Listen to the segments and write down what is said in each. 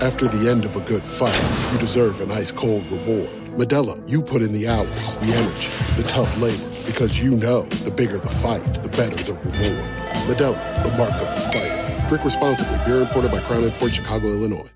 After the end of a good fight, you deserve an ice cold reward. Medella, you put in the hours, the energy, the tough labor, because you know the bigger the fight, the better the reward. Medella, the mark of the fighter. Drink responsibly. Beer imported by Crown Port Chicago, Illinois.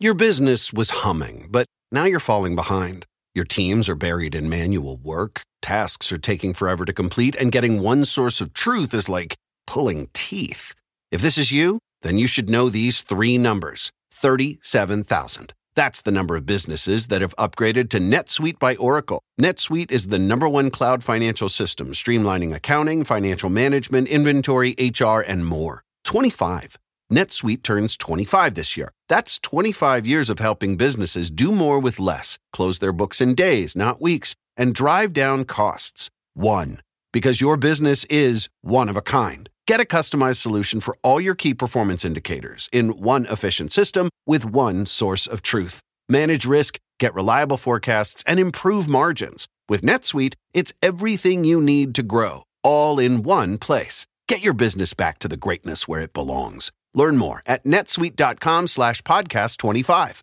Your business was humming, but now you're falling behind. Your teams are buried in manual work, tasks are taking forever to complete, and getting one source of truth is like pulling teeth. If this is you, then you should know these three numbers 37,000. That's the number of businesses that have upgraded to NetSuite by Oracle. NetSuite is the number one cloud financial system, streamlining accounting, financial management, inventory, HR, and more. 25. NetSuite turns 25 this year. That's 25 years of helping businesses do more with less, close their books in days, not weeks, and drive down costs. One. Because your business is one of a kind. Get a customized solution for all your key performance indicators in one efficient system with one source of truth. Manage risk, get reliable forecasts, and improve margins. With NetSuite, it's everything you need to grow, all in one place. Get your business back to the greatness where it belongs. Learn more at netsuite.com slash podcast 25.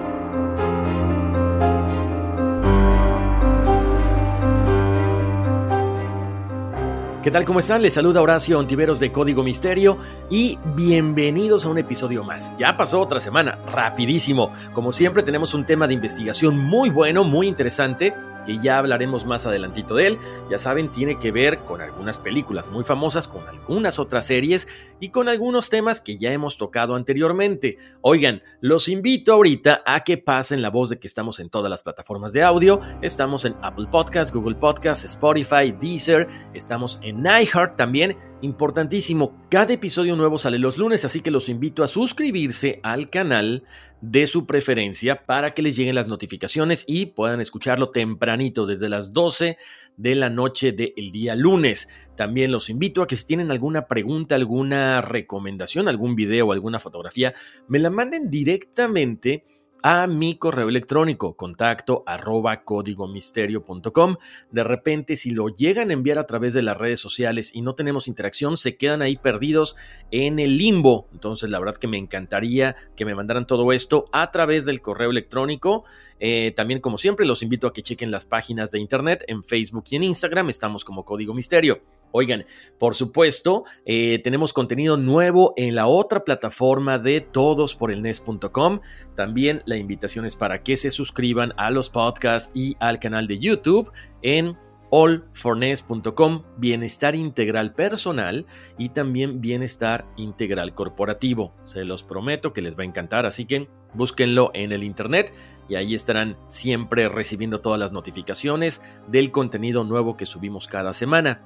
¿Qué tal? ¿Cómo están? Les saluda Horacio Ontiveros de Código Misterio y bienvenidos a un episodio más. Ya pasó otra semana, rapidísimo. Como siempre tenemos un tema de investigación muy bueno, muy interesante, que ya hablaremos más adelantito de él. Ya saben, tiene que ver con algunas películas muy famosas, con algunas otras series y con algunos temas que ya hemos tocado anteriormente. Oigan, los invito ahorita a que pasen la voz de que estamos en todas las plataformas de audio. Estamos en Apple Podcasts, Google Podcasts, Spotify, Deezer, estamos en en iHeart también. Importantísimo, cada episodio nuevo sale los lunes, así que los invito a suscribirse al canal de su preferencia para que les lleguen las notificaciones y puedan escucharlo tempranito desde las 12 de la noche del día lunes. También los invito a que si tienen alguna pregunta, alguna recomendación, algún video, alguna fotografía, me la manden directamente a mi correo electrónico, contacto arroba códigomisterio.com. De repente, si lo llegan a enviar a través de las redes sociales y no tenemos interacción, se quedan ahí perdidos en el limbo. Entonces, la verdad que me encantaría que me mandaran todo esto a través del correo electrónico. Eh, también, como siempre, los invito a que chequen las páginas de internet en Facebook y en Instagram. Estamos como Código Misterio. Oigan, por supuesto, eh, tenemos contenido nuevo en la otra plataforma de todosporelnes.com. También la invitación es para que se suscriban a los podcasts y al canal de YouTube en allfornes.com, bienestar integral personal y también bienestar integral corporativo. Se los prometo que les va a encantar, así que búsquenlo en el internet y ahí estarán siempre recibiendo todas las notificaciones del contenido nuevo que subimos cada semana.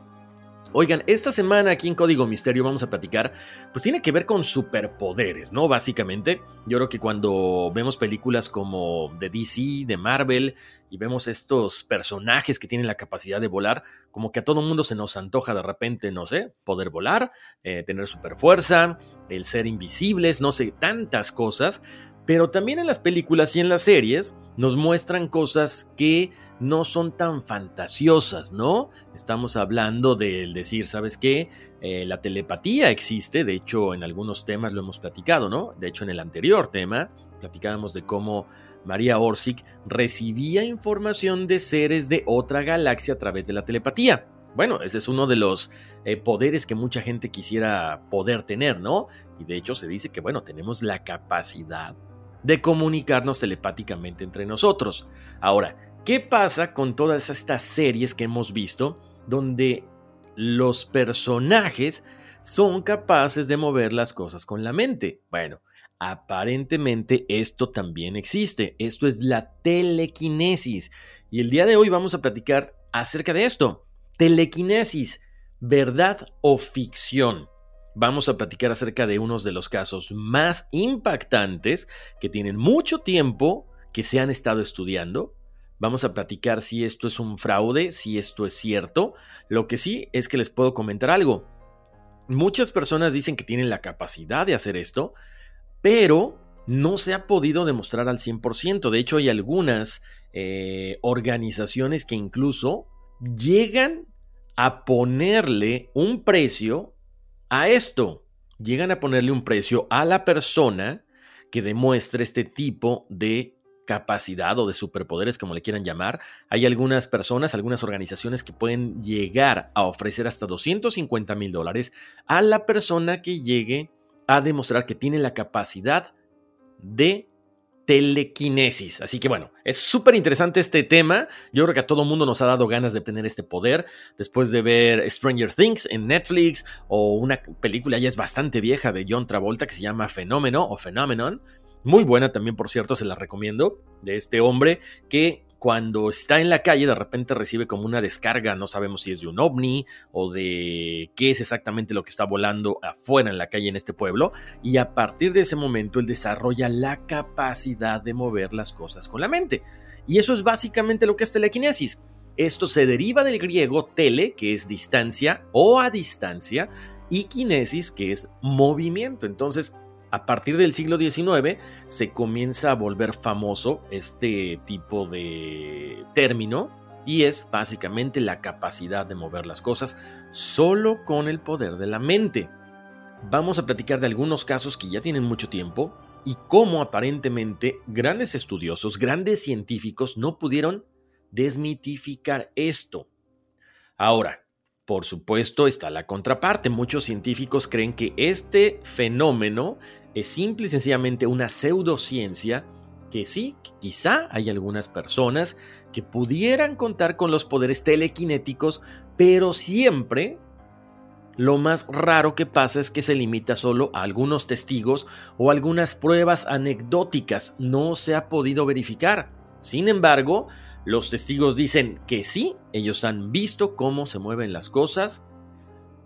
Oigan, esta semana aquí en Código Misterio vamos a platicar, pues tiene que ver con superpoderes, ¿no? Básicamente, yo creo que cuando vemos películas como de DC, de Marvel, y vemos estos personajes que tienen la capacidad de volar, como que a todo mundo se nos antoja de repente, no sé, poder volar, eh, tener superfuerza, el ser invisibles, no sé, tantas cosas. Pero también en las películas y en las series nos muestran cosas que no son tan fantasiosas, ¿no? Estamos hablando del decir, ¿sabes qué? Eh, la telepatía existe, de hecho en algunos temas lo hemos platicado, ¿no? De hecho en el anterior tema platicábamos de cómo María Orsic recibía información de seres de otra galaxia a través de la telepatía. Bueno, ese es uno de los eh, poderes que mucha gente quisiera poder tener, ¿no? Y de hecho se dice que, bueno, tenemos la capacidad de comunicarnos telepáticamente entre nosotros. Ahora, ¿qué pasa con todas estas series que hemos visto donde los personajes son capaces de mover las cosas con la mente? Bueno, aparentemente esto también existe. Esto es la telequinesis. Y el día de hoy vamos a platicar acerca de esto. Telequinesis, verdad o ficción vamos a platicar acerca de unos de los casos más impactantes que tienen mucho tiempo que se han estado estudiando. Vamos a platicar si esto es un fraude, si esto es cierto. Lo que sí es que les puedo comentar algo. Muchas personas dicen que tienen la capacidad de hacer esto, pero no se ha podido demostrar al 100%. De hecho, hay algunas eh, organizaciones que incluso llegan a ponerle un precio a esto llegan a ponerle un precio a la persona que demuestre este tipo de capacidad o de superpoderes, como le quieran llamar. Hay algunas personas, algunas organizaciones que pueden llegar a ofrecer hasta 250 mil dólares a la persona que llegue a demostrar que tiene la capacidad de telequinesis. Así que bueno, es súper interesante este tema. Yo creo que a todo mundo nos ha dado ganas de tener este poder después de ver Stranger Things en Netflix o una película ya es bastante vieja de John Travolta que se llama Fenómeno o Phenomenon. Muy buena también, por cierto, se la recomiendo, de este hombre que cuando está en la calle de repente recibe como una descarga, no sabemos si es de un ovni o de qué es exactamente lo que está volando afuera en la calle en este pueblo, y a partir de ese momento él desarrolla la capacidad de mover las cosas con la mente. Y eso es básicamente lo que es telequinesis. Esto se deriva del griego tele, que es distancia o a distancia, y kinesis, que es movimiento. Entonces, a partir del siglo XIX se comienza a volver famoso este tipo de término y es básicamente la capacidad de mover las cosas solo con el poder de la mente. Vamos a platicar de algunos casos que ya tienen mucho tiempo y cómo aparentemente grandes estudiosos, grandes científicos no pudieron desmitificar esto. Ahora, por supuesto está la contraparte. Muchos científicos creen que este fenómeno es simple y sencillamente una pseudociencia que sí, quizá hay algunas personas que pudieran contar con los poderes telequinéticos, pero siempre lo más raro que pasa es que se limita solo a algunos testigos o algunas pruebas anecdóticas. No se ha podido verificar. Sin embargo, los testigos dicen que sí, ellos han visto cómo se mueven las cosas,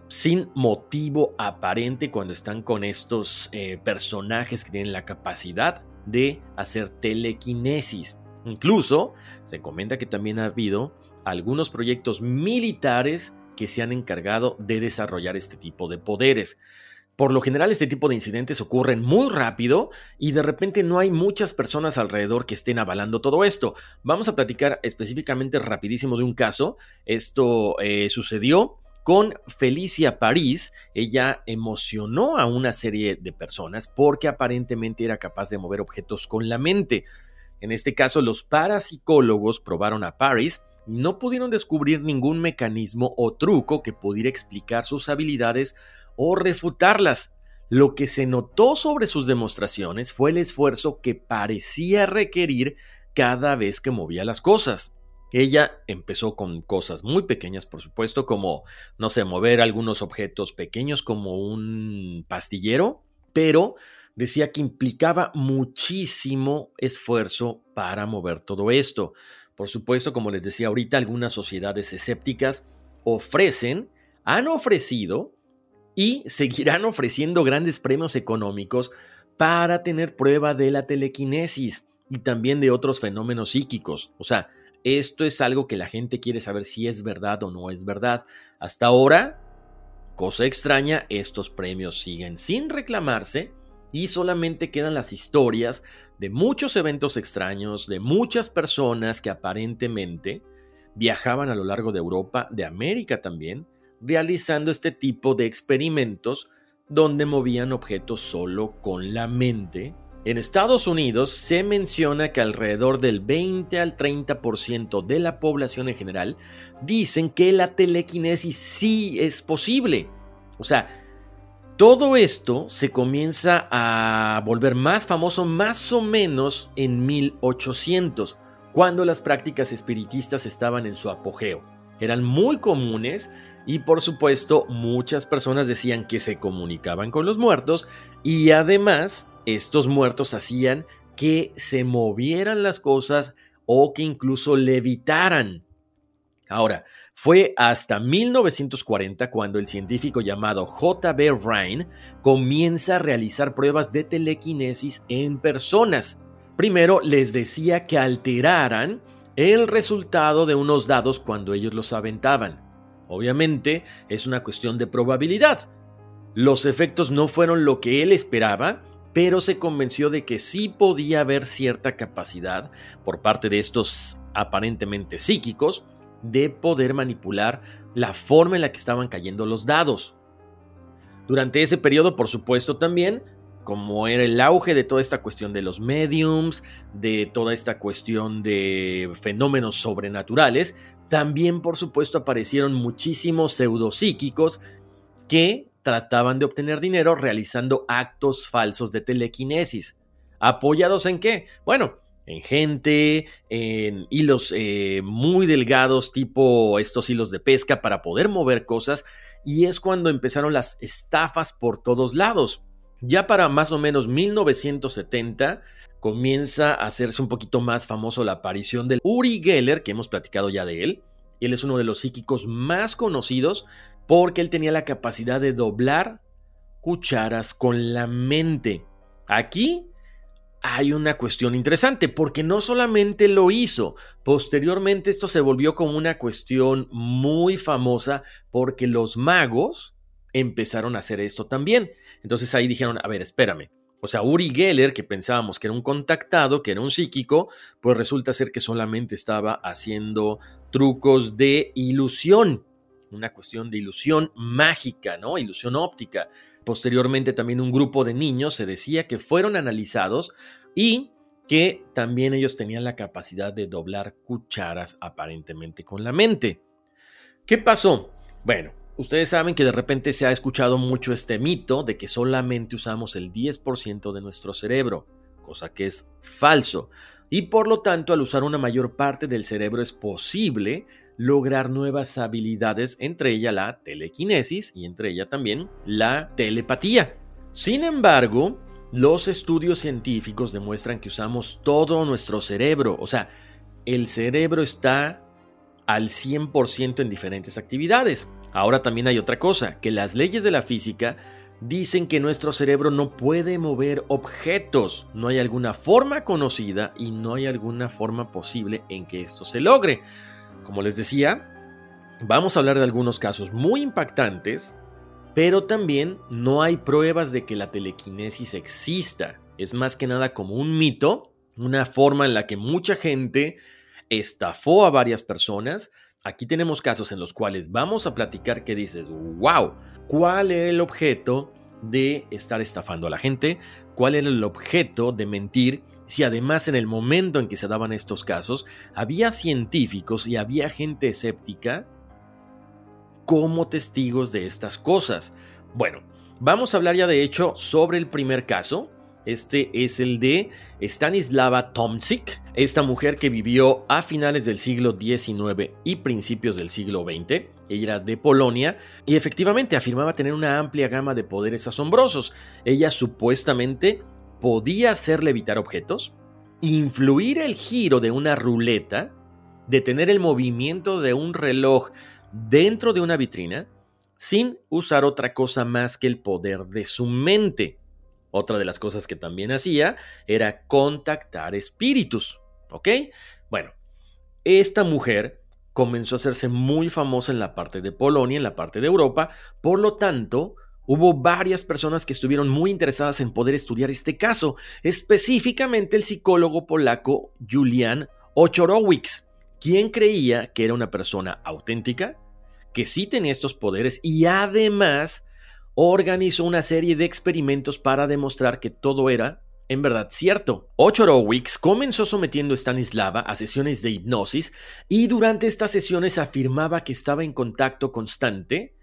sin motivo aparente cuando están con estos eh, personajes que tienen la capacidad de hacer telequinesis. Incluso se comenta que también ha habido algunos proyectos militares que se han encargado de desarrollar este tipo de poderes. Por lo general este tipo de incidentes ocurren muy rápido y de repente no hay muchas personas alrededor que estén avalando todo esto. Vamos a platicar específicamente rapidísimo de un caso. Esto eh, sucedió con Felicia París, ella emocionó a una serie de personas porque aparentemente era capaz de mover objetos con la mente. En este caso, los parapsicólogos probaron a París y no pudieron descubrir ningún mecanismo o truco que pudiera explicar sus habilidades o refutarlas. Lo que se notó sobre sus demostraciones fue el esfuerzo que parecía requerir cada vez que movía las cosas. Ella empezó con cosas muy pequeñas, por supuesto, como, no sé, mover algunos objetos pequeños como un pastillero, pero decía que implicaba muchísimo esfuerzo para mover todo esto. Por supuesto, como les decía ahorita, algunas sociedades escépticas ofrecen, han ofrecido y seguirán ofreciendo grandes premios económicos para tener prueba de la telequinesis y también de otros fenómenos psíquicos. O sea, esto es algo que la gente quiere saber si es verdad o no es verdad. Hasta ahora, cosa extraña, estos premios siguen sin reclamarse y solamente quedan las historias de muchos eventos extraños, de muchas personas que aparentemente viajaban a lo largo de Europa, de América también, realizando este tipo de experimentos donde movían objetos solo con la mente. En Estados Unidos se menciona que alrededor del 20 al 30% de la población en general dicen que la telequinesis sí es posible. O sea, todo esto se comienza a volver más famoso más o menos en 1800, cuando las prácticas espiritistas estaban en su apogeo. Eran muy comunes y por supuesto muchas personas decían que se comunicaban con los muertos y además estos muertos hacían que se movieran las cosas o que incluso levitaran. Ahora, fue hasta 1940 cuando el científico llamado J.B. Rhine comienza a realizar pruebas de telequinesis en personas. Primero les decía que alteraran el resultado de unos dados cuando ellos los aventaban. Obviamente es una cuestión de probabilidad. Los efectos no fueron lo que él esperaba, pero se convenció de que sí podía haber cierta capacidad por parte de estos aparentemente psíquicos de poder manipular la forma en la que estaban cayendo los dados. Durante ese periodo, por supuesto, también, como era el auge de toda esta cuestión de los mediums, de toda esta cuestión de fenómenos sobrenaturales, también, por supuesto, aparecieron muchísimos pseudopsíquicos que trataban de obtener dinero realizando actos falsos de telequinesis. ¿Apoyados en qué? Bueno, en gente, en hilos eh, muy delgados, tipo estos hilos de pesca para poder mover cosas, y es cuando empezaron las estafas por todos lados. Ya para más o menos 1970 comienza a hacerse un poquito más famoso la aparición del Uri Geller, que hemos platicado ya de él. Él es uno de los psíquicos más conocidos porque él tenía la capacidad de doblar cucharas con la mente. Aquí hay una cuestión interesante, porque no solamente lo hizo, posteriormente esto se volvió como una cuestión muy famosa porque los magos empezaron a hacer esto también. Entonces ahí dijeron, a ver, espérame. O sea, Uri Geller, que pensábamos que era un contactado, que era un psíquico, pues resulta ser que solamente estaba haciendo trucos de ilusión, una cuestión de ilusión mágica, ¿no? Ilusión óptica. Posteriormente también un grupo de niños se decía que fueron analizados y que también ellos tenían la capacidad de doblar cucharas aparentemente con la mente. ¿Qué pasó? Bueno, ustedes saben que de repente se ha escuchado mucho este mito de que solamente usamos el 10% de nuestro cerebro, cosa que es falso. Y por lo tanto, al usar una mayor parte del cerebro es posible lograr nuevas habilidades, entre ellas la telequinesis y entre ellas también la telepatía. Sin embargo, los estudios científicos demuestran que usamos todo nuestro cerebro, o sea, el cerebro está al 100% en diferentes actividades. Ahora también hay otra cosa, que las leyes de la física dicen que nuestro cerebro no puede mover objetos, no hay alguna forma conocida y no hay alguna forma posible en que esto se logre. Como les decía, vamos a hablar de algunos casos muy impactantes, pero también no hay pruebas de que la telequinesis exista. Es más que nada como un mito, una forma en la que mucha gente estafó a varias personas. Aquí tenemos casos en los cuales vamos a platicar que dices, wow, ¿cuál era el objeto de estar estafando a la gente? ¿Cuál era el objeto de mentir? Si además en el momento en que se daban estos casos había científicos y había gente escéptica como testigos de estas cosas. Bueno, vamos a hablar ya de hecho sobre el primer caso. Este es el de Stanislava Tomczyk, esta mujer que vivió a finales del siglo XIX y principios del siglo XX. Ella era de Polonia y efectivamente afirmaba tener una amplia gama de poderes asombrosos. Ella supuestamente podía hacer levitar objetos, influir el giro de una ruleta, detener el movimiento de un reloj dentro de una vitrina, sin usar otra cosa más que el poder de su mente. Otra de las cosas que también hacía era contactar espíritus. ¿Ok? Bueno, esta mujer comenzó a hacerse muy famosa en la parte de Polonia, en la parte de Europa, por lo tanto, hubo varias personas que estuvieron muy interesadas en poder estudiar este caso, específicamente el psicólogo polaco Julian Ochorowicz, quien creía que era una persona auténtica, que sí tenía estos poderes y además organizó una serie de experimentos para demostrar que todo era en verdad cierto. Ochorowicz comenzó sometiendo a Stanislava a sesiones de hipnosis y durante estas sesiones afirmaba que estaba en contacto constante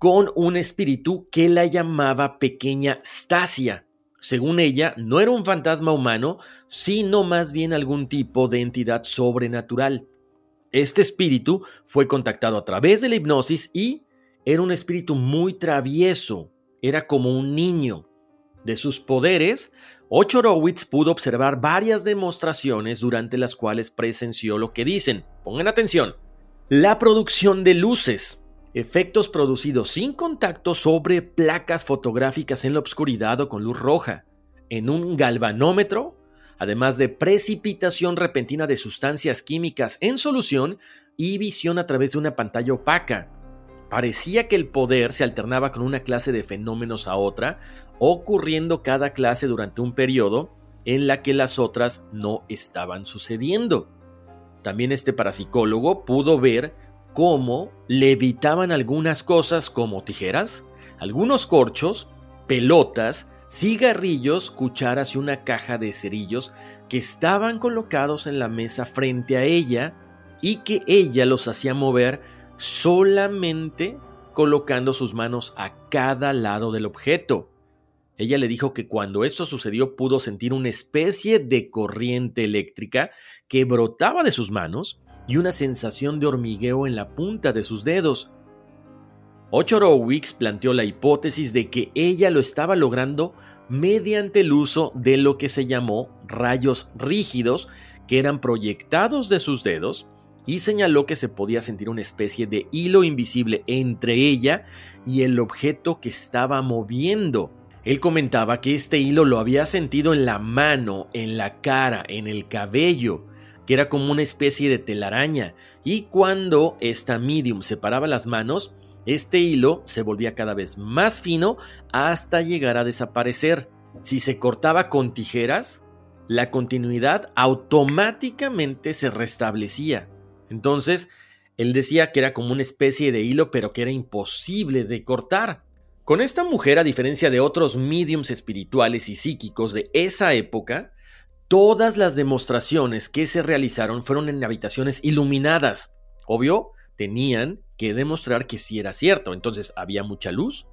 con un espíritu que la llamaba pequeña Stasia. Según ella, no era un fantasma humano, sino más bien algún tipo de entidad sobrenatural. Este espíritu fue contactado a través de la hipnosis y era un espíritu muy travieso, era como un niño. De sus poderes, Ochorowitz pudo observar varias demostraciones durante las cuales presenció lo que dicen. Pongan atención. La producción de luces, efectos producidos sin contacto sobre placas fotográficas en la oscuridad o con luz roja, en un galvanómetro, además de precipitación repentina de sustancias químicas en solución y visión a través de una pantalla opaca. Parecía que el poder se alternaba con una clase de fenómenos a otra, ocurriendo cada clase durante un periodo en la que las otras no estaban sucediendo. También este parapsicólogo pudo ver cómo levitaban algunas cosas como tijeras, algunos corchos, pelotas, cigarrillos, cucharas y una caja de cerillos que estaban colocados en la mesa frente a ella y que ella los hacía mover solamente colocando sus manos a cada lado del objeto. Ella le dijo que cuando esto sucedió pudo sentir una especie de corriente eléctrica que brotaba de sus manos y una sensación de hormigueo en la punta de sus dedos. Ochorowicz planteó la hipótesis de que ella lo estaba logrando mediante el uso de lo que se llamó rayos rígidos que eran proyectados de sus dedos y señaló que se podía sentir una especie de hilo invisible entre ella y el objeto que estaba moviendo. Él comentaba que este hilo lo había sentido en la mano, en la cara, en el cabello, que era como una especie de telaraña, y cuando esta medium separaba las manos, este hilo se volvía cada vez más fino hasta llegar a desaparecer. Si se cortaba con tijeras, la continuidad automáticamente se restablecía. Entonces, él decía que era como una especie de hilo, pero que era imposible de cortar. Con esta mujer, a diferencia de otros mediums espirituales y psíquicos de esa época, Todas las demostraciones que se realizaron fueron en habitaciones iluminadas. Obvio, tenían que demostrar que sí era cierto. Entonces había mucha luz,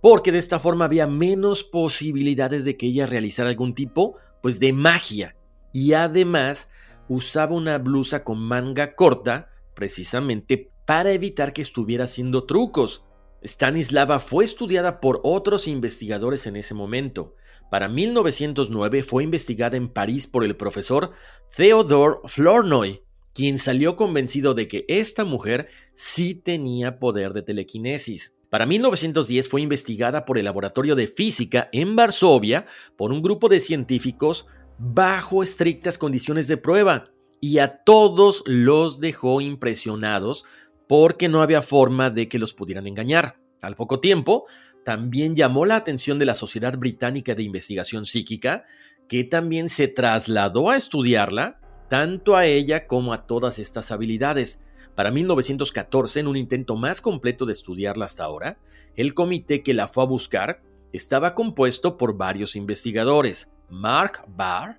porque de esta forma había menos posibilidades de que ella realizara algún tipo pues de magia. Y además usaba una blusa con manga corta precisamente para evitar que estuviera haciendo trucos. Stanislava fue estudiada por otros investigadores en ese momento. Para 1909 fue investigada en París por el profesor Theodore Flournoy, quien salió convencido de que esta mujer sí tenía poder de telequinesis. Para 1910 fue investigada por el Laboratorio de Física en Varsovia por un grupo de científicos bajo estrictas condiciones de prueba y a todos los dejó impresionados porque no había forma de que los pudieran engañar. Al poco tiempo, también llamó la atención de la Sociedad Británica de Investigación Psíquica, que también se trasladó a estudiarla, tanto a ella como a todas estas habilidades. Para 1914, en un intento más completo de estudiarla hasta ahora, el comité que la fue a buscar estaba compuesto por varios investigadores, Mark Barr,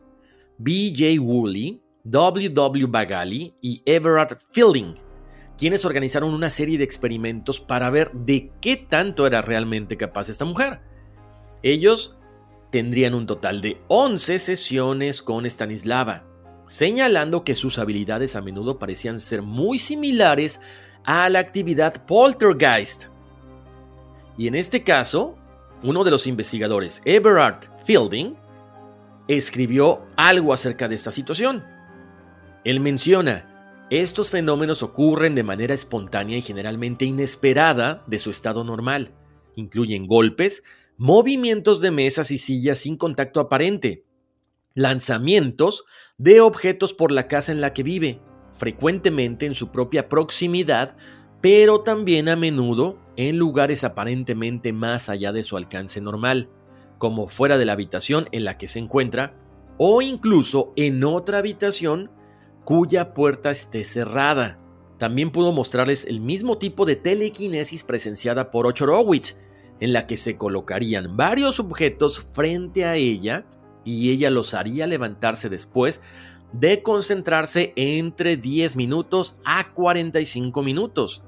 B.J. Woolley, W. W. Bagali y Everard Fielding quienes organizaron una serie de experimentos para ver de qué tanto era realmente capaz esta mujer. Ellos tendrían un total de 11 sesiones con Stanislava, señalando que sus habilidades a menudo parecían ser muy similares a la actividad poltergeist. Y en este caso, uno de los investigadores, Everard Fielding, escribió algo acerca de esta situación. Él menciona, estos fenómenos ocurren de manera espontánea y generalmente inesperada de su estado normal. Incluyen golpes, movimientos de mesas y sillas sin contacto aparente, lanzamientos de objetos por la casa en la que vive, frecuentemente en su propia proximidad, pero también a menudo en lugares aparentemente más allá de su alcance normal, como fuera de la habitación en la que se encuentra, o incluso en otra habitación cuya puerta esté cerrada. También pudo mostrarles el mismo tipo de telequinesis presenciada por Ochorowicz, en la que se colocarían varios objetos frente a ella y ella los haría levantarse después de concentrarse entre 10 minutos a 45 minutos.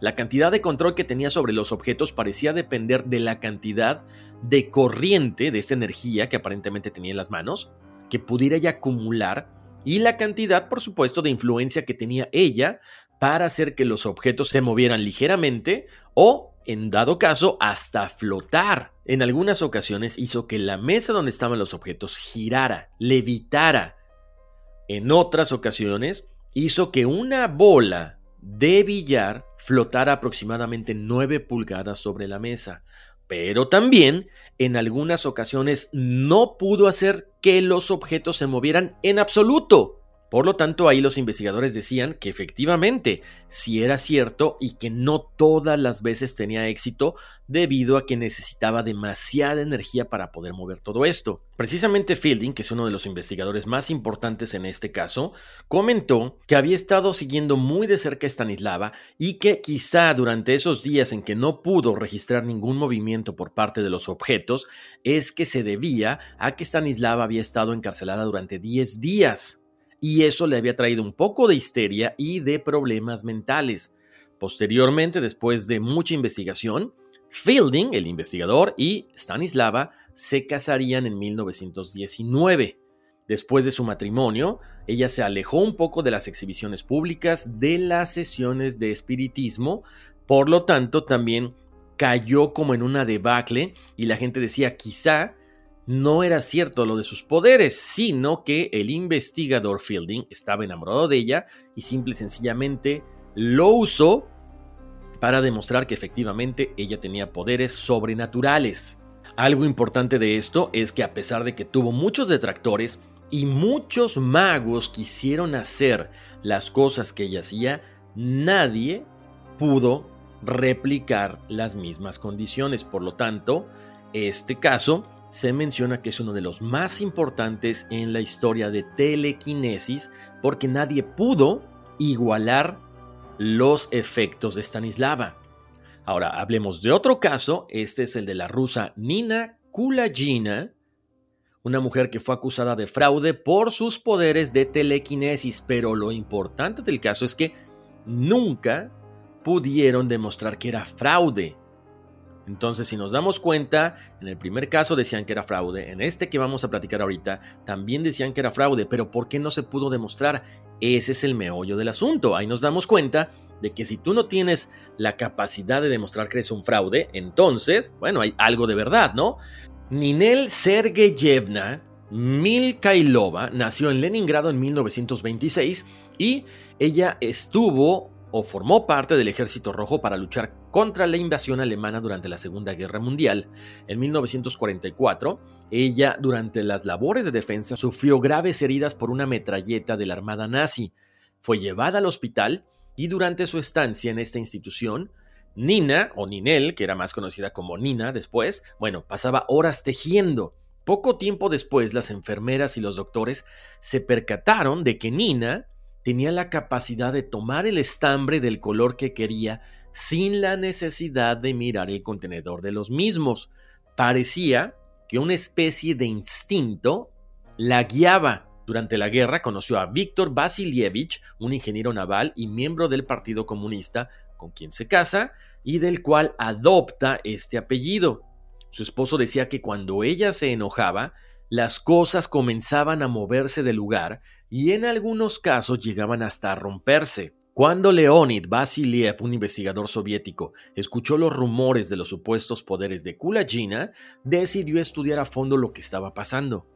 La cantidad de control que tenía sobre los objetos parecía depender de la cantidad de corriente de esta energía que aparentemente tenía en las manos, que pudiera ella acumular, y la cantidad, por supuesto, de influencia que tenía ella para hacer que los objetos se movieran ligeramente o, en dado caso, hasta flotar. En algunas ocasiones hizo que la mesa donde estaban los objetos girara, levitara. En otras ocasiones hizo que una bola de billar flotara aproximadamente 9 pulgadas sobre la mesa. Pero también, en algunas ocasiones, no pudo hacer que los objetos se movieran en absoluto. Por lo tanto, ahí los investigadores decían que efectivamente sí era cierto y que no todas las veces tenía éxito debido a que necesitaba demasiada energía para poder mover todo esto. Precisamente Fielding, que es uno de los investigadores más importantes en este caso, comentó que había estado siguiendo muy de cerca a Stanislava y que quizá durante esos días en que no pudo registrar ningún movimiento por parte de los objetos, es que se debía a que Stanislava había estado encarcelada durante 10 días y eso le había traído un poco de histeria y de problemas mentales. Posteriormente, después de mucha investigación, Fielding, el investigador, y Stanislava se casarían en 1919. Después de su matrimonio, ella se alejó un poco de las exhibiciones públicas, de las sesiones de espiritismo, por lo tanto también cayó como en una debacle y la gente decía quizá no era cierto lo de sus poderes, sino que el investigador Fielding estaba enamorado de ella y simple y sencillamente lo usó para demostrar que efectivamente ella tenía poderes sobrenaturales. Algo importante de esto es que a pesar de que tuvo muchos detractores y muchos magos quisieron hacer las cosas que ella hacía, nadie pudo replicar las mismas condiciones. Por lo tanto, este caso se menciona que es uno de los más importantes en la historia de telequinesis porque nadie pudo igualar los efectos de Stanislava. Ahora hablemos de otro caso, este es el de la rusa Nina Kulagina, una mujer que fue acusada de fraude por sus poderes de telequinesis, pero lo importante del caso es que nunca pudieron demostrar que era fraude. Entonces, si nos damos cuenta, en el primer caso decían que era fraude, en este que vamos a platicar ahorita también decían que era fraude, pero ¿por qué no se pudo demostrar? Ese es el meollo del asunto. Ahí nos damos cuenta de que si tú no tienes la capacidad de demostrar que eres un fraude, entonces, bueno, hay algo de verdad, ¿no? Ninel Sergeyevna Milkailova nació en Leningrado en 1926 y ella estuvo o formó parte del Ejército Rojo para luchar contra la invasión alemana durante la Segunda Guerra Mundial. En 1944, ella, durante las labores de defensa, sufrió graves heridas por una metralleta de la Armada nazi. Fue llevada al hospital y durante su estancia en esta institución, Nina, o Ninel, que era más conocida como Nina después, bueno, pasaba horas tejiendo. Poco tiempo después, las enfermeras y los doctores se percataron de que Nina tenía la capacidad de tomar el estambre del color que quería sin la necesidad de mirar el contenedor de los mismos. Parecía que una especie de instinto la guiaba. Durante la guerra conoció a Víctor Vasilievich, un ingeniero naval y miembro del Partido Comunista, con quien se casa y del cual adopta este apellido. Su esposo decía que cuando ella se enojaba, las cosas comenzaban a moverse del lugar y en algunos casos llegaban hasta a romperse. Cuando Leonid Vasiliev, un investigador soviético, escuchó los rumores de los supuestos poderes de Kulagina, decidió estudiar a fondo lo que estaba pasando.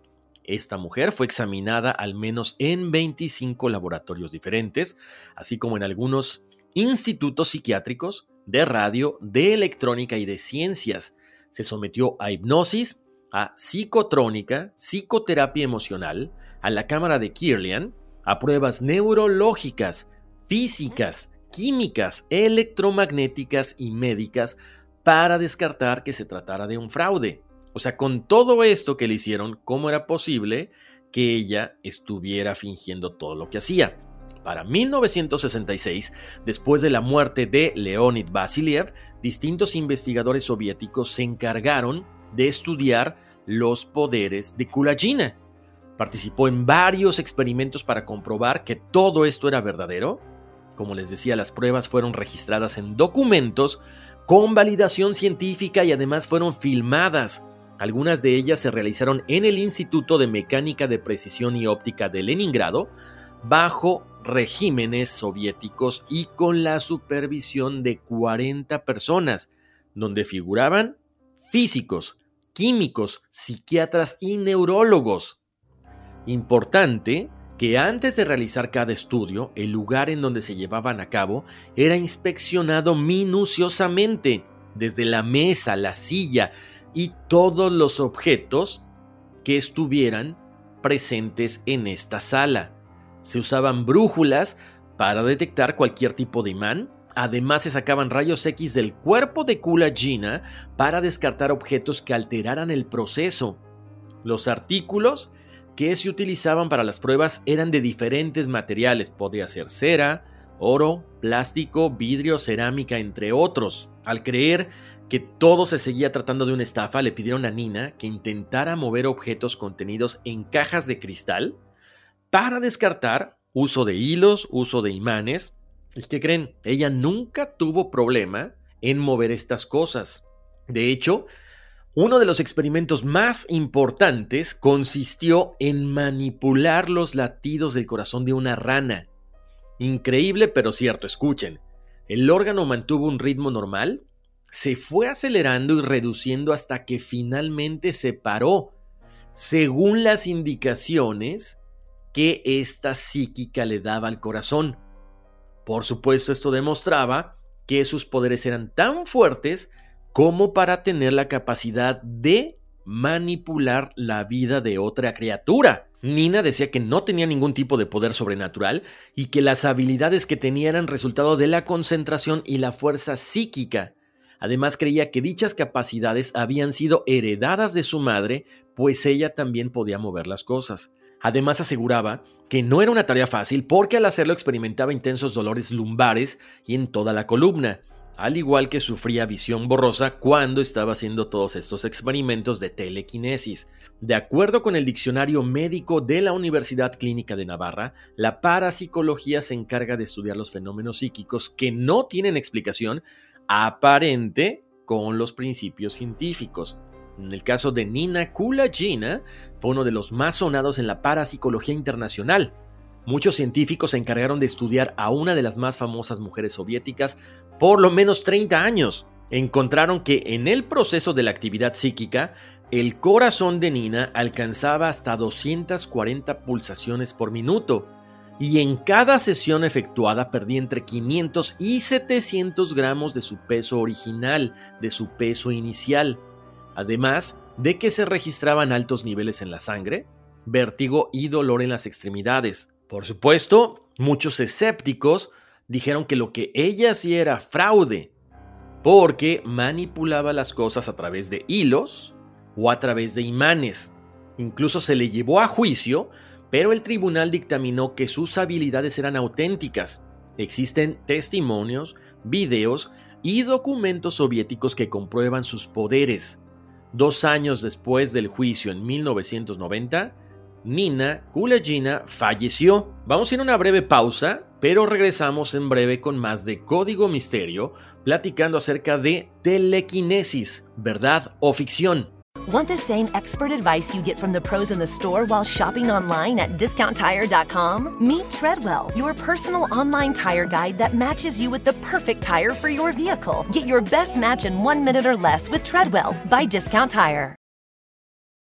Esta mujer fue examinada al menos en 25 laboratorios diferentes, así como en algunos institutos psiquiátricos, de radio, de electrónica y de ciencias. Se sometió a hipnosis, a psicotrónica, psicoterapia emocional, a la cámara de Kirlian, a pruebas neurológicas, físicas, químicas, electromagnéticas y médicas para descartar que se tratara de un fraude. O sea, con todo esto que le hicieron, ¿cómo era posible que ella estuviera fingiendo todo lo que hacía? Para 1966, después de la muerte de Leonid Vasiliev, distintos investigadores soviéticos se encargaron de estudiar los poderes de Kulagina. Participó en varios experimentos para comprobar que todo esto era verdadero. Como les decía, las pruebas fueron registradas en documentos con validación científica y además fueron filmadas. Algunas de ellas se realizaron en el Instituto de Mecánica de Precisión y Óptica de Leningrado, bajo regímenes soviéticos y con la supervisión de 40 personas, donde figuraban físicos, químicos, psiquiatras y neurólogos. Importante que antes de realizar cada estudio, el lugar en donde se llevaban a cabo era inspeccionado minuciosamente, desde la mesa, la silla y todos los objetos que estuvieran presentes en esta sala. Se usaban brújulas para detectar cualquier tipo de imán. Además se sacaban rayos X del cuerpo de Kula Gina para descartar objetos que alteraran el proceso. Los artículos que se utilizaban para las pruebas eran de diferentes materiales, podía ser cera, oro, plástico, vidrio, cerámica, entre otros. Al creer que todo se seguía tratando de una estafa, le pidieron a Nina que intentara mover objetos contenidos en cajas de cristal para descartar uso de hilos, uso de imanes. ¿Y qué creen? Ella nunca tuvo problema en mover estas cosas. De hecho, uno de los experimentos más importantes consistió en manipular los latidos del corazón de una rana. Increíble pero cierto, escuchen. El órgano mantuvo un ritmo normal, se fue acelerando y reduciendo hasta que finalmente se paró, según las indicaciones que esta psíquica le daba al corazón. Por supuesto, esto demostraba que sus poderes eran tan fuertes como para tener la capacidad de manipular la vida de otra criatura. Nina decía que no tenía ningún tipo de poder sobrenatural y que las habilidades que tenía eran resultado de la concentración y la fuerza psíquica. Además creía que dichas capacidades habían sido heredadas de su madre, pues ella también podía mover las cosas. Además aseguraba que no era una tarea fácil porque al hacerlo experimentaba intensos dolores lumbares y en toda la columna, al igual que sufría visión borrosa cuando estaba haciendo todos estos experimentos de telequinesis. De acuerdo con el diccionario médico de la Universidad Clínica de Navarra, la parapsicología se encarga de estudiar los fenómenos psíquicos que no tienen explicación aparente con los principios científicos. En el caso de Nina Kulagina, fue uno de los más sonados en la parapsicología internacional. Muchos científicos se encargaron de estudiar a una de las más famosas mujeres soviéticas por lo menos 30 años. Encontraron que en el proceso de la actividad psíquica, el corazón de Nina alcanzaba hasta 240 pulsaciones por minuto, y en cada sesión efectuada perdía entre 500 y 700 gramos de su peso original, de su peso inicial además de que se registraban altos niveles en la sangre, vértigo y dolor en las extremidades. Por supuesto, muchos escépticos dijeron que lo que ella hacía era fraude, porque manipulaba las cosas a través de hilos o a través de imanes. Incluso se le llevó a juicio, pero el tribunal dictaminó que sus habilidades eran auténticas. Existen testimonios, videos y documentos soviéticos que comprueban sus poderes. Dos años después del juicio en 1990, Nina Kulagina falleció. Vamos a ir a una breve pausa, pero regresamos en breve con más de Código Misterio, platicando acerca de telequinesis, verdad o ficción. Want the same expert advice you get from the pros in the store while shopping online at discounttire.com? Meet Treadwell, your personal online tire guide that matches you with the perfect tire for your vehicle. Get your best match in one minute or less with Treadwell by Discount Tire.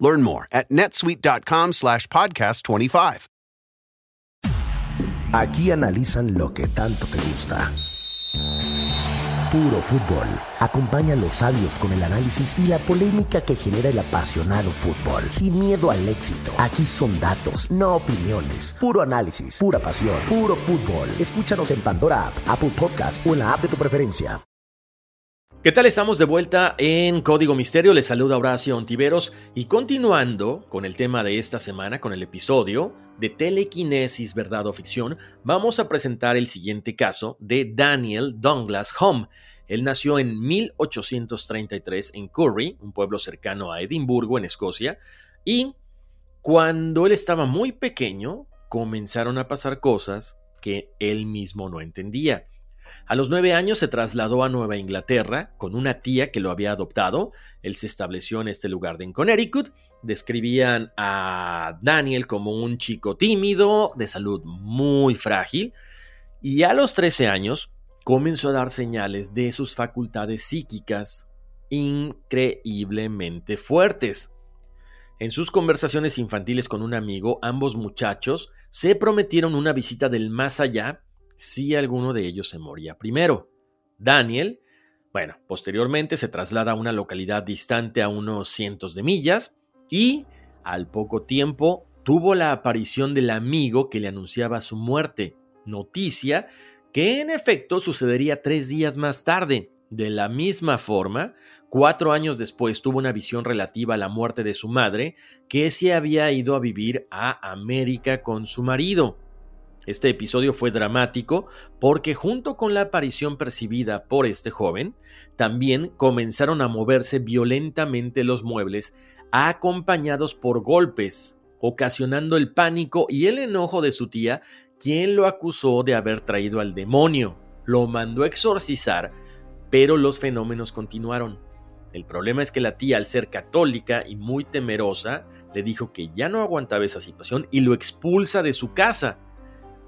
Learn more at netsuite.com slash podcast 25. Aquí analizan lo que tanto te gusta. Puro fútbol. Acompaña a los sabios con el análisis y la polémica que genera el apasionado fútbol. Sin miedo al éxito. Aquí son datos, no opiniones. Puro análisis, pura pasión, puro fútbol. Escúchanos en Pandora App, Apple Podcast o en la app de tu preferencia. ¿Qué tal? Estamos de vuelta en Código Misterio. Les saluda Horacio Ontiveros y continuando con el tema de esta semana, con el episodio de telequinesis, verdad o ficción, vamos a presentar el siguiente caso de Daniel Douglas Home. Él nació en 1833 en Curry, un pueblo cercano a Edimburgo, en Escocia, y cuando él estaba muy pequeño, comenzaron a pasar cosas que él mismo no entendía. A los nueve años se trasladó a Nueva Inglaterra con una tía que lo había adoptado. Él se estableció en este lugar de Connecticut. Describían a Daniel como un chico tímido, de salud muy frágil. Y a los 13 años comenzó a dar señales de sus facultades psíquicas increíblemente fuertes. En sus conversaciones infantiles con un amigo, ambos muchachos se prometieron una visita del más allá si alguno de ellos se moría primero. Daniel, bueno, posteriormente se traslada a una localidad distante a unos cientos de millas y al poco tiempo tuvo la aparición del amigo que le anunciaba su muerte, noticia que en efecto sucedería tres días más tarde. De la misma forma, cuatro años después tuvo una visión relativa a la muerte de su madre, que se había ido a vivir a América con su marido. Este episodio fue dramático porque junto con la aparición percibida por este joven, también comenzaron a moverse violentamente los muebles acompañados por golpes, ocasionando el pánico y el enojo de su tía, quien lo acusó de haber traído al demonio. Lo mandó a exorcizar, pero los fenómenos continuaron. El problema es que la tía, al ser católica y muy temerosa, le dijo que ya no aguantaba esa situación y lo expulsa de su casa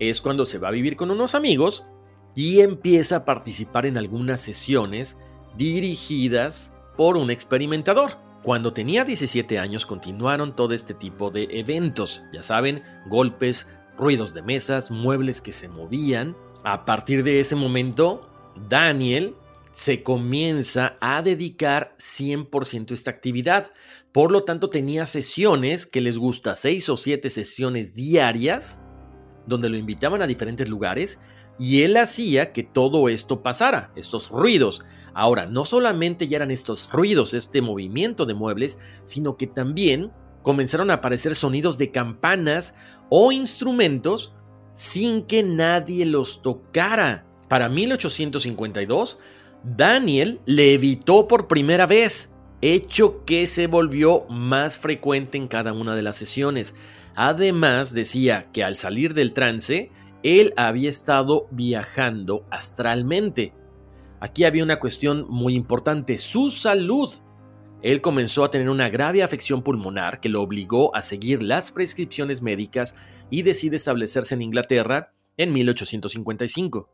es cuando se va a vivir con unos amigos y empieza a participar en algunas sesiones dirigidas por un experimentador. Cuando tenía 17 años continuaron todo este tipo de eventos, ya saben, golpes, ruidos de mesas, muebles que se movían. A partir de ese momento, Daniel se comienza a dedicar 100% a esta actividad. Por lo tanto, tenía sesiones que les gusta, 6 o 7 sesiones diarias donde lo invitaban a diferentes lugares y él hacía que todo esto pasara, estos ruidos. Ahora, no solamente ya eran estos ruidos, este movimiento de muebles, sino que también comenzaron a aparecer sonidos de campanas o instrumentos sin que nadie los tocara. Para 1852, Daniel le evitó por primera vez, hecho que se volvió más frecuente en cada una de las sesiones. Además, decía que al salir del trance, él había estado viajando astralmente. Aquí había una cuestión muy importante, su salud. él comenzó a tener una grave afección pulmonar que lo obligó a seguir las prescripciones médicas y decide establecerse en Inglaterra en 1855.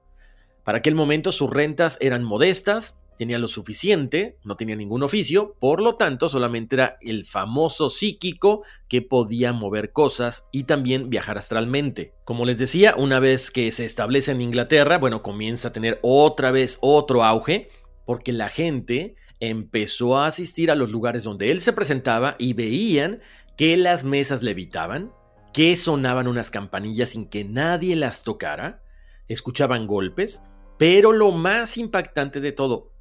Para aquel momento sus rentas eran modestas, tenía lo suficiente, no tenía ningún oficio, por lo tanto solamente era el famoso psíquico que podía mover cosas y también viajar astralmente. Como les decía, una vez que se establece en Inglaterra, bueno, comienza a tener otra vez otro auge, porque la gente empezó a asistir a los lugares donde él se presentaba y veían que las mesas levitaban, que sonaban unas campanillas sin que nadie las tocara, escuchaban golpes, pero lo más impactante de todo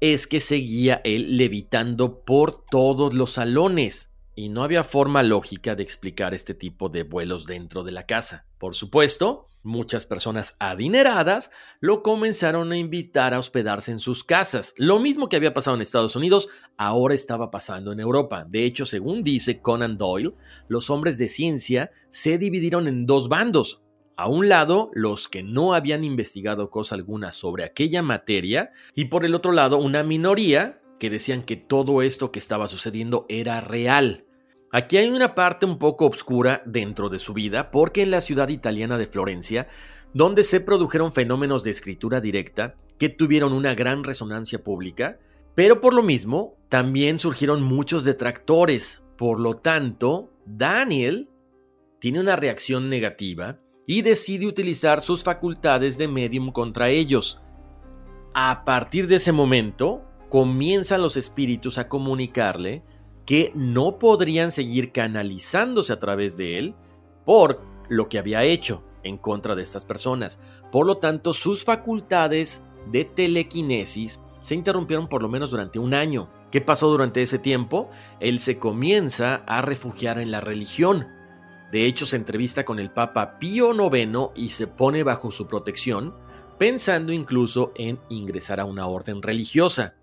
es que seguía él levitando por todos los salones y no había forma lógica de explicar este tipo de vuelos dentro de la casa. Por supuesto, muchas personas adineradas lo comenzaron a invitar a hospedarse en sus casas. Lo mismo que había pasado en Estados Unidos, ahora estaba pasando en Europa. De hecho, según dice Conan Doyle, los hombres de ciencia se dividieron en dos bandos. A un lado, los que no habían investigado cosa alguna sobre aquella materia, y por el otro lado, una minoría que decían que todo esto que estaba sucediendo era real. Aquí hay una parte un poco oscura dentro de su vida, porque en la ciudad italiana de Florencia, donde se produjeron fenómenos de escritura directa que tuvieron una gran resonancia pública, pero por lo mismo también surgieron muchos detractores. Por lo tanto, Daniel tiene una reacción negativa y decide utilizar sus facultades de medium contra ellos. A partir de ese momento, comienzan los espíritus a comunicarle que no podrían seguir canalizándose a través de él por lo que había hecho en contra de estas personas. Por lo tanto, sus facultades de telequinesis se interrumpieron por lo menos durante un año. ¿Qué pasó durante ese tiempo? Él se comienza a refugiar en la religión de hecho, se entrevista con el Papa Pío IX y se pone bajo su protección, pensando incluso en ingresar a una orden religiosa.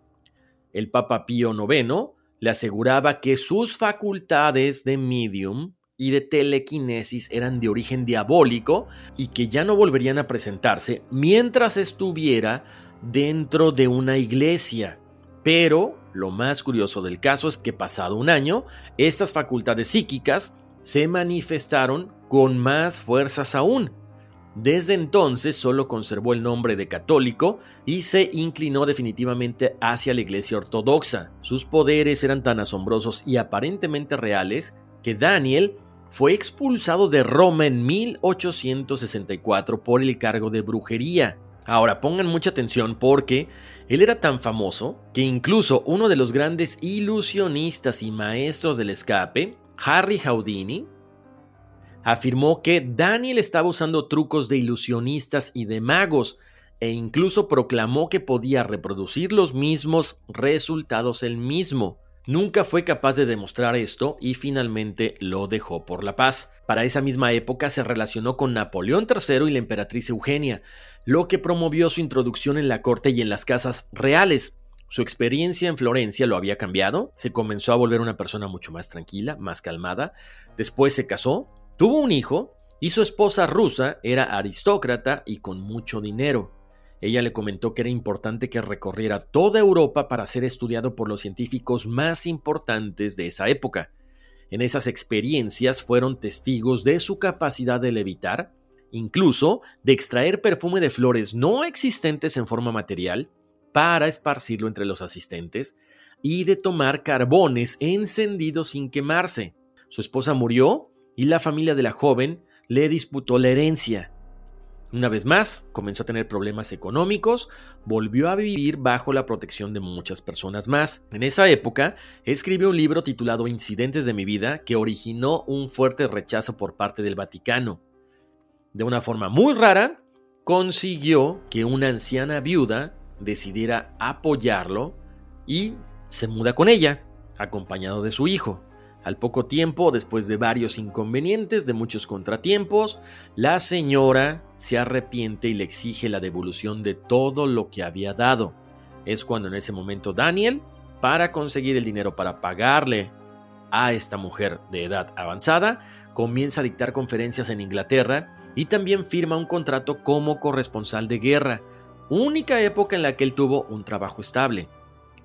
El Papa Pío IX le aseguraba que sus facultades de medium y de telequinesis eran de origen diabólico y que ya no volverían a presentarse mientras estuviera dentro de una iglesia. Pero lo más curioso del caso es que pasado un año, estas facultades psíquicas se manifestaron con más fuerzas aún. Desde entonces solo conservó el nombre de católico y se inclinó definitivamente hacia la Iglesia Ortodoxa. Sus poderes eran tan asombrosos y aparentemente reales que Daniel fue expulsado de Roma en 1864 por el cargo de brujería. Ahora pongan mucha atención porque él era tan famoso que incluso uno de los grandes ilusionistas y maestros del escape, Harry Houdini, afirmó que Daniel estaba usando trucos de ilusionistas y de magos e incluso proclamó que podía reproducir los mismos resultados él mismo. Nunca fue capaz de demostrar esto y finalmente lo dejó por la paz. Para esa misma época se relacionó con Napoleón III y la emperatriz Eugenia, lo que promovió su introducción en la corte y en las casas reales. Su experiencia en Florencia lo había cambiado, se comenzó a volver una persona mucho más tranquila, más calmada, después se casó, tuvo un hijo y su esposa rusa era aristócrata y con mucho dinero. Ella le comentó que era importante que recorriera toda Europa para ser estudiado por los científicos más importantes de esa época. En esas experiencias fueron testigos de su capacidad de levitar, incluso de extraer perfume de flores no existentes en forma material para esparcirlo entre los asistentes y de tomar carbones encendidos sin quemarse. Su esposa murió y la familia de la joven le disputó la herencia. Una vez más, comenzó a tener problemas económicos, volvió a vivir bajo la protección de muchas personas más. En esa época, escribió un libro titulado Incidentes de mi vida que originó un fuerte rechazo por parte del Vaticano. De una forma muy rara, consiguió que una anciana viuda decidiera apoyarlo y se muda con ella, acompañado de su hijo. Al poco tiempo, después de varios inconvenientes, de muchos contratiempos, la señora se arrepiente y le exige la devolución de todo lo que había dado. Es cuando en ese momento Daniel, para conseguir el dinero para pagarle a esta mujer de edad avanzada, comienza a dictar conferencias en Inglaterra y también firma un contrato como corresponsal de guerra, única época en la que él tuvo un trabajo estable.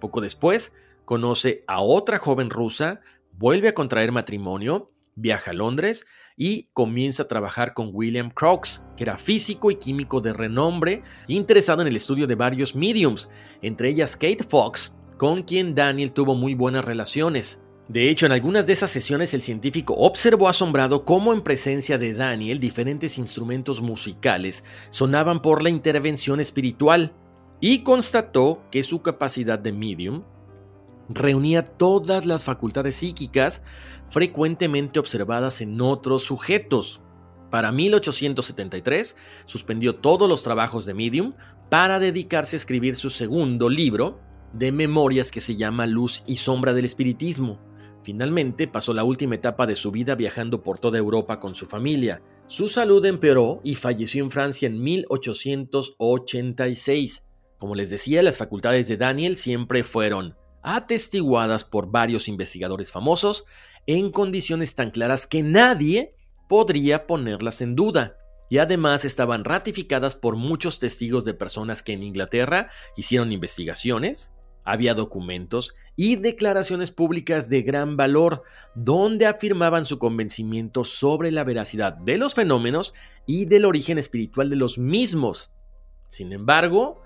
Poco después, conoce a otra joven rusa, vuelve a contraer matrimonio, viaja a Londres y comienza a trabajar con William Crookes, que era físico y químico de renombre interesado en el estudio de varios mediums, entre ellas Kate Fox, con quien Daniel tuvo muy buenas relaciones. De hecho, en algunas de esas sesiones el científico observó asombrado cómo en presencia de Daniel diferentes instrumentos musicales sonaban por la intervención espiritual y constató que su capacidad de medium reunía todas las facultades psíquicas frecuentemente observadas en otros sujetos. Para 1873 suspendió todos los trabajos de medium para dedicarse a escribir su segundo libro de memorias que se llama Luz y Sombra del Espiritismo. Finalmente pasó la última etapa de su vida viajando por toda Europa con su familia. Su salud empeoró y falleció en Francia en 1886. Como les decía, las facultades de Daniel siempre fueron atestiguadas por varios investigadores famosos en condiciones tan claras que nadie podría ponerlas en duda. Y además estaban ratificadas por muchos testigos de personas que en Inglaterra hicieron investigaciones, había documentos y declaraciones públicas de gran valor donde afirmaban su convencimiento sobre la veracidad de los fenómenos y del origen espiritual de los mismos. Sin embargo,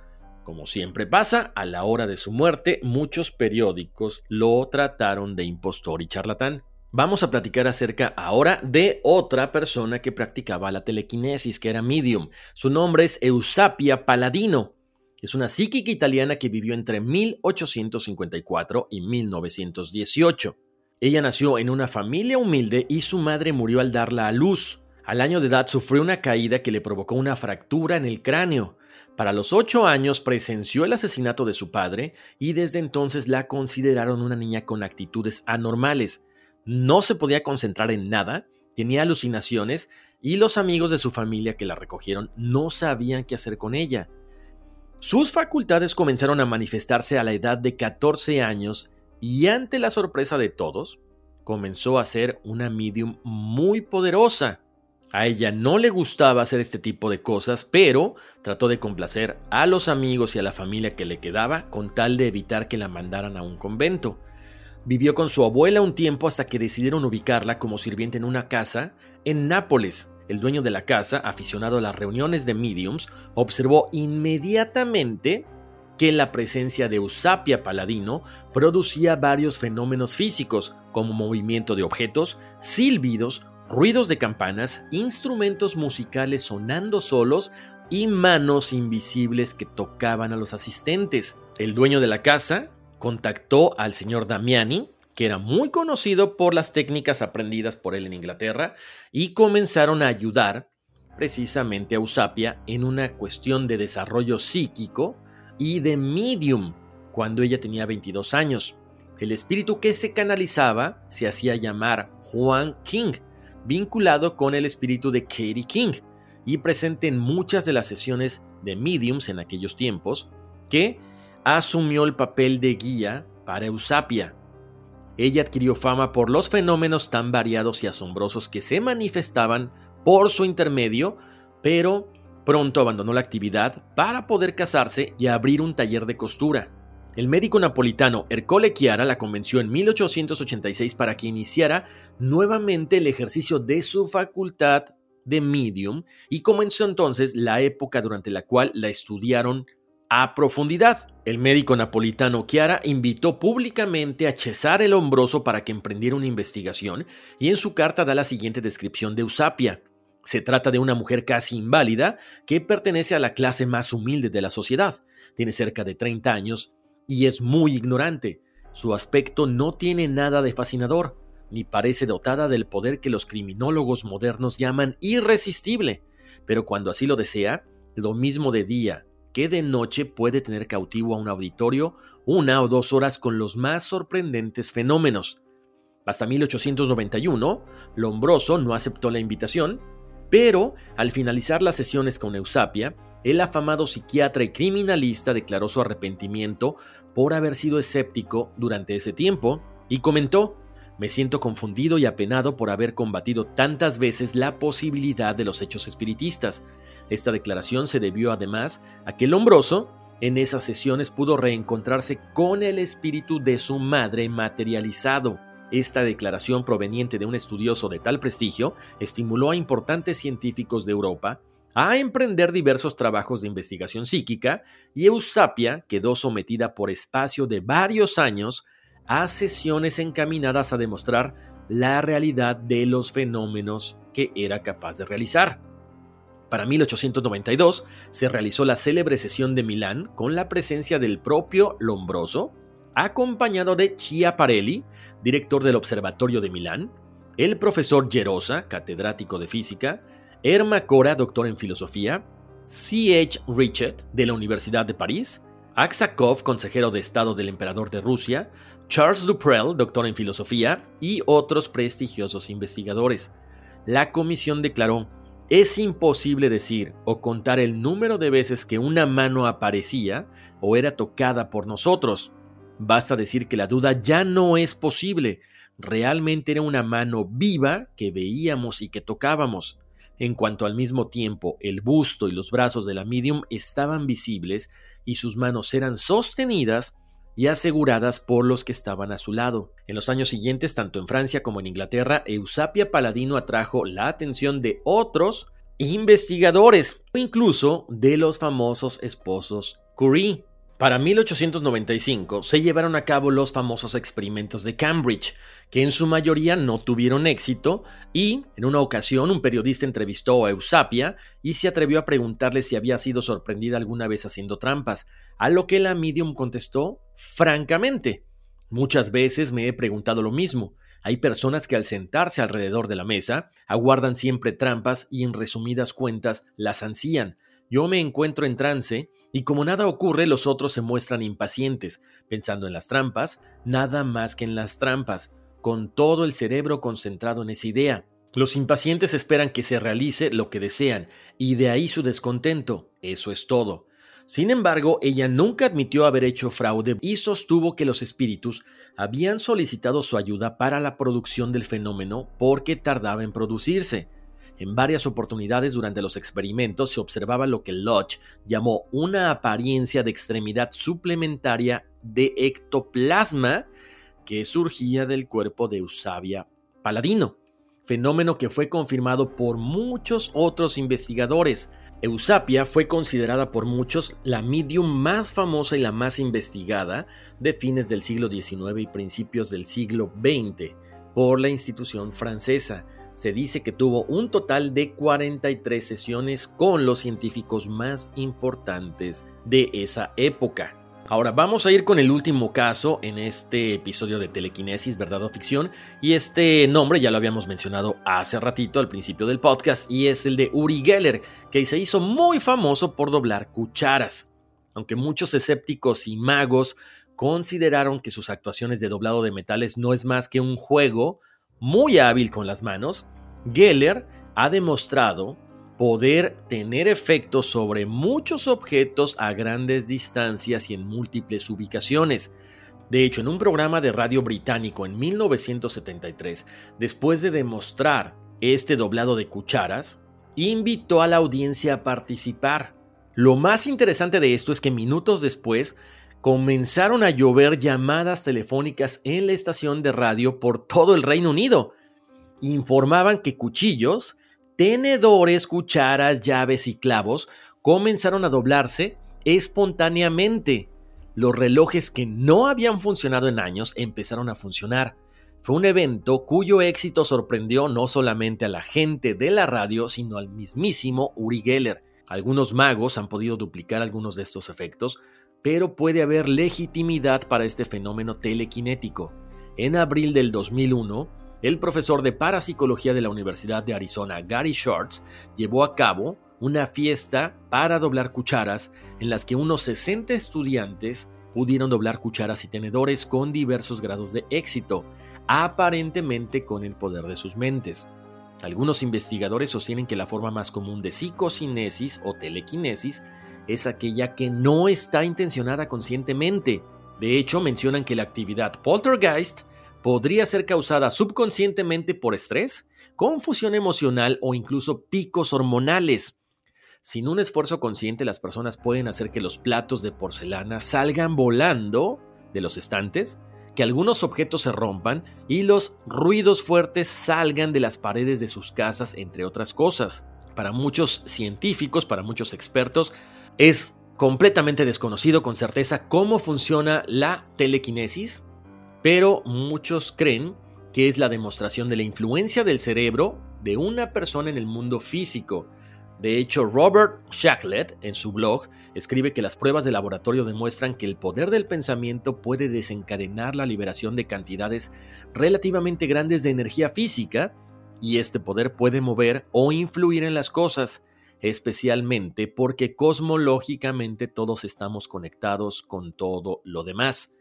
como siempre pasa, a la hora de su muerte, muchos periódicos lo trataron de impostor y charlatán. Vamos a platicar acerca ahora de otra persona que practicaba la telequinesis, que era medium. Su nombre es Eusapia Paladino. Es una psíquica italiana que vivió entre 1854 y 1918. Ella nació en una familia humilde y su madre murió al darla a luz. Al año de edad sufrió una caída que le provocó una fractura en el cráneo. Para los ocho años presenció el asesinato de su padre y desde entonces la consideraron una niña con actitudes anormales. No se podía concentrar en nada, tenía alucinaciones y los amigos de su familia que la recogieron no sabían qué hacer con ella. Sus facultades comenzaron a manifestarse a la edad de 14 años y ante la sorpresa de todos, comenzó a ser una medium muy poderosa. A ella no le gustaba hacer este tipo de cosas, pero trató de complacer a los amigos y a la familia que le quedaba con tal de evitar que la mandaran a un convento. Vivió con su abuela un tiempo hasta que decidieron ubicarla como sirviente en una casa en Nápoles, el dueño de la casa, aficionado a las reuniones de mediums, observó inmediatamente que la presencia de Eusapia Paladino producía varios fenómenos físicos, como movimiento de objetos, silbidos, ruidos de campanas, instrumentos musicales sonando solos y manos invisibles que tocaban a los asistentes. El dueño de la casa contactó al señor Damiani, que era muy conocido por las técnicas aprendidas por él en Inglaterra, y comenzaron a ayudar precisamente a Usapia en una cuestión de desarrollo psíquico y de medium cuando ella tenía 22 años. El espíritu que se canalizaba se hacía llamar Juan King, vinculado con el espíritu de Katie King y presente en muchas de las sesiones de mediums en aquellos tiempos, que asumió el papel de guía para Eusapia. Ella adquirió fama por los fenómenos tan variados y asombrosos que se manifestaban por su intermedio, pero pronto abandonó la actividad para poder casarse y abrir un taller de costura. El médico napolitano Ercole Chiara la convenció en 1886 para que iniciara nuevamente el ejercicio de su facultad de medium y comenzó entonces la época durante la cual la estudiaron a profundidad. El médico napolitano Chiara invitó públicamente a Cesare el Hombroso para que emprendiera una investigación y en su carta da la siguiente descripción de Eusapia. Se trata de una mujer casi inválida que pertenece a la clase más humilde de la sociedad. Tiene cerca de 30 años y es muy ignorante. Su aspecto no tiene nada de fascinador, ni parece dotada del poder que los criminólogos modernos llaman irresistible. Pero cuando así lo desea, lo mismo de día que de noche puede tener cautivo a un auditorio una o dos horas con los más sorprendentes fenómenos. Hasta 1891, Lombroso no aceptó la invitación, pero al finalizar las sesiones con Eusapia, el afamado psiquiatra y criminalista declaró su arrepentimiento por haber sido escéptico durante ese tiempo y comentó, me siento confundido y apenado por haber combatido tantas veces la posibilidad de los hechos espiritistas. Esta declaración se debió además a que Lombroso En esas sesiones pudo reencontrarse con el espíritu de su madre materializado. Esta declaración proveniente de un estudioso de tal prestigio estimuló a importantes científicos de Europa a emprender diversos trabajos de investigación psíquica y Eusapia quedó sometida por espacio de varios años a sesiones encaminadas a demostrar la realidad de los fenómenos que era capaz de realizar. Para 1892 se realizó la célebre sesión de Milán con la presencia del propio Lombroso, acompañado de Chiaparelli, director del Observatorio de Milán, el profesor Gerosa, catedrático de física, Erma Cora, doctor en filosofía, C.H. Richet, de la Universidad de París, Aksakov, consejero de Estado del emperador de Rusia, Charles Duprel, doctor en filosofía, y otros prestigiosos investigadores. La comisión declaró, es imposible decir o contar el número de veces que una mano aparecía o era tocada por nosotros. Basta decir que la duda ya no es posible. Realmente era una mano viva que veíamos y que tocábamos. En cuanto al mismo tiempo el busto y los brazos de la medium estaban visibles y sus manos eran sostenidas y aseguradas por los que estaban a su lado. En los años siguientes, tanto en Francia como en Inglaterra, Eusapia Paladino atrajo la atención de otros investigadores, incluso de los famosos esposos Curie. Para 1895 se llevaron a cabo los famosos experimentos de Cambridge, que en su mayoría no tuvieron éxito, y en una ocasión un periodista entrevistó a Eusapia y se atrevió a preguntarle si había sido sorprendida alguna vez haciendo trampas, a lo que la medium contestó francamente. Muchas veces me he preguntado lo mismo. Hay personas que al sentarse alrededor de la mesa aguardan siempre trampas y en resumidas cuentas las ansían. Yo me encuentro en trance y como nada ocurre, los otros se muestran impacientes, pensando en las trampas, nada más que en las trampas, con todo el cerebro concentrado en esa idea. Los impacientes esperan que se realice lo que desean, y de ahí su descontento. Eso es todo. Sin embargo, ella nunca admitió haber hecho fraude y sostuvo que los espíritus habían solicitado su ayuda para la producción del fenómeno porque tardaba en producirse. En varias oportunidades durante los experimentos se observaba lo que Lodge llamó una apariencia de extremidad suplementaria de ectoplasma que surgía del cuerpo de Eusabia Paladino, fenómeno que fue confirmado por muchos otros investigadores. Eusapia fue considerada por muchos la medium más famosa y la más investigada de fines del siglo XIX y principios del siglo XX por la institución francesa se dice que tuvo un total de 43 sesiones con los científicos más importantes de esa época. Ahora vamos a ir con el último caso en este episodio de Telequinesis, verdad o ficción, y este nombre ya lo habíamos mencionado hace ratito al principio del podcast, y es el de Uri Geller, que se hizo muy famoso por doblar cucharas. Aunque muchos escépticos y magos consideraron que sus actuaciones de doblado de metales no es más que un juego muy hábil con las manos, Geller ha demostrado poder tener efectos sobre muchos objetos a grandes distancias y en múltiples ubicaciones. De hecho, en un programa de radio británico en 1973, después de demostrar este doblado de cucharas, invitó a la audiencia a participar. Lo más interesante de esto es que minutos después comenzaron a llover llamadas telefónicas en la estación de radio por todo el Reino Unido. Informaban que cuchillos, tenedores, cucharas, llaves y clavos comenzaron a doblarse espontáneamente. Los relojes que no habían funcionado en años empezaron a funcionar. Fue un evento cuyo éxito sorprendió no solamente a la gente de la radio, sino al mismísimo Uri Geller. Algunos magos han podido duplicar algunos de estos efectos, pero puede haber legitimidad para este fenómeno telequinético. En abril del 2001, el profesor de parapsicología de la Universidad de Arizona, Gary Shorts, llevó a cabo una fiesta para doblar cucharas en las que unos 60 estudiantes pudieron doblar cucharas y tenedores con diversos grados de éxito, aparentemente con el poder de sus mentes. Algunos investigadores sostienen que la forma más común de psicocinesis o telequinesis es aquella que no está intencionada conscientemente. De hecho, mencionan que la actividad poltergeist podría ser causada subconscientemente por estrés, confusión emocional o incluso picos hormonales. Sin un esfuerzo consciente, las personas pueden hacer que los platos de porcelana salgan volando de los estantes, que algunos objetos se rompan y los ruidos fuertes salgan de las paredes de sus casas, entre otras cosas. Para muchos científicos, para muchos expertos, es completamente desconocido con certeza cómo funciona la telequinesis, pero muchos creen que es la demostración de la influencia del cerebro de una persona en el mundo físico. De hecho, Robert Shacklet, en su blog, escribe que las pruebas de laboratorio demuestran que el poder del pensamiento puede desencadenar la liberación de cantidades relativamente grandes de energía física, y este poder puede mover o influir en las cosas, especialmente porque cosmológicamente todos estamos conectados con todo lo demás.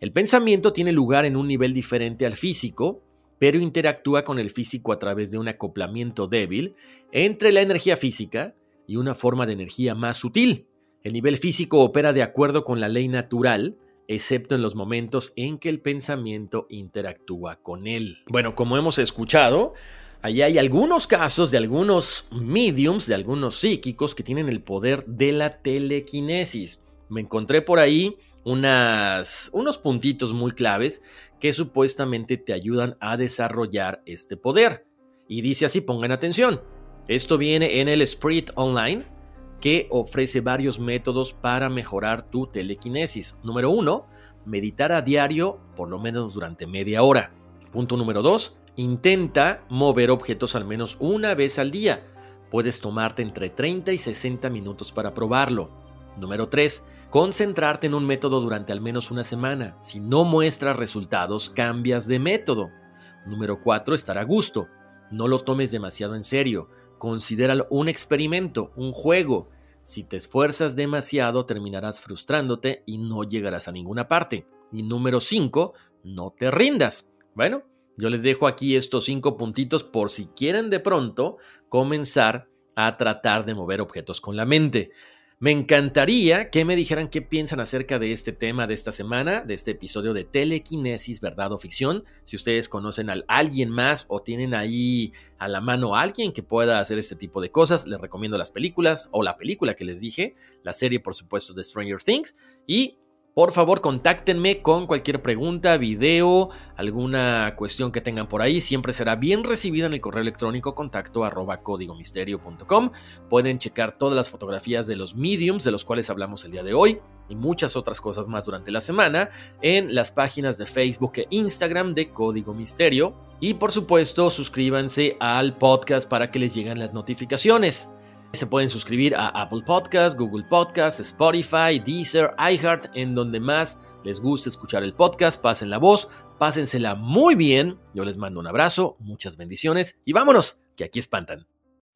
El pensamiento tiene lugar en un nivel diferente al físico, pero interactúa con el físico a través de un acoplamiento débil entre la energía física y una forma de energía más sutil. El nivel físico opera de acuerdo con la ley natural, excepto en los momentos en que el pensamiento interactúa con él. Bueno, como hemos escuchado, allá hay algunos casos de algunos mediums, de algunos psíquicos que tienen el poder de la telequinesis. Me encontré por ahí unos puntitos muy claves que supuestamente te ayudan a desarrollar este poder. Y dice así, pongan atención. Esto viene en el Spirit Online, que ofrece varios métodos para mejorar tu telequinesis. Número uno, meditar a diario por lo menos durante media hora. Punto número dos, intenta mover objetos al menos una vez al día. Puedes tomarte entre 30 y 60 minutos para probarlo. Número 3. Concentrarte en un método durante al menos una semana. Si no muestras resultados, cambias de método. Número 4. Estar a gusto. No lo tomes demasiado en serio. Considéralo un experimento, un juego. Si te esfuerzas demasiado, terminarás frustrándote y no llegarás a ninguna parte. Y número 5. No te rindas. Bueno, yo les dejo aquí estos cinco puntitos por si quieren de pronto comenzar a tratar de mover objetos con la mente. Me encantaría que me dijeran qué piensan acerca de este tema de esta semana, de este episodio de telequinesis, verdad o ficción. Si ustedes conocen a alguien más o tienen ahí a la mano a alguien que pueda hacer este tipo de cosas, les recomiendo las películas o la película que les dije, la serie por supuesto de Stranger Things y por favor, contáctenme con cualquier pregunta, video, alguna cuestión que tengan por ahí. Siempre será bien recibida en el correo electrónico contacto arroba códigomisterio.com. Pueden checar todas las fotografías de los mediums de los cuales hablamos el día de hoy y muchas otras cosas más durante la semana en las páginas de Facebook e Instagram de Código Misterio. Y por supuesto, suscríbanse al podcast para que les lleguen las notificaciones. Se pueden suscribir a Apple Podcasts, Google Podcasts, Spotify, Deezer, iHeart, en donde más les guste escuchar el podcast. Pasen la voz, pásensela muy bien. Yo les mando un abrazo, muchas bendiciones y vámonos, que aquí espantan.